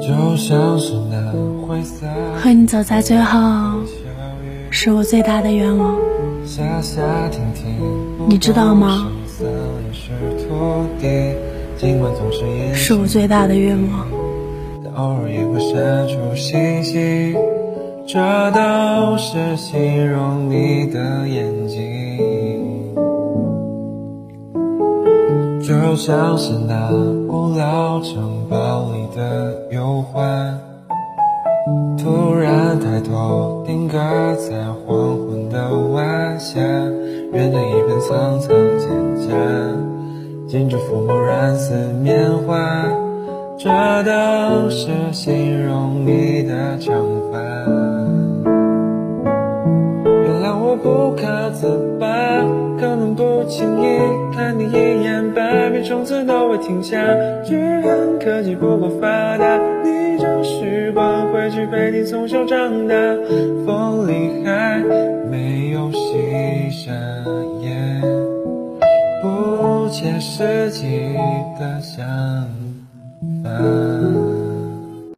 就像是那灰色和你走在最后，是我最大的愿望。下下道吗？是是我最大的愿望。偶尔也会闪出星星，这都是形容你的眼就像是那古老城堡里的忧患，突然抬头定格在黄昏的晚霞，远的一片苍苍蒹葭，禁止抚摸染似棉花，这都是形容你的长发。原谅我不可自拔，可能不经意看你一眼，从此都会停下。只恨科技不够发达，逆着时光回去陪你从小长大。风里还没有细沙，也，不切实际的想法。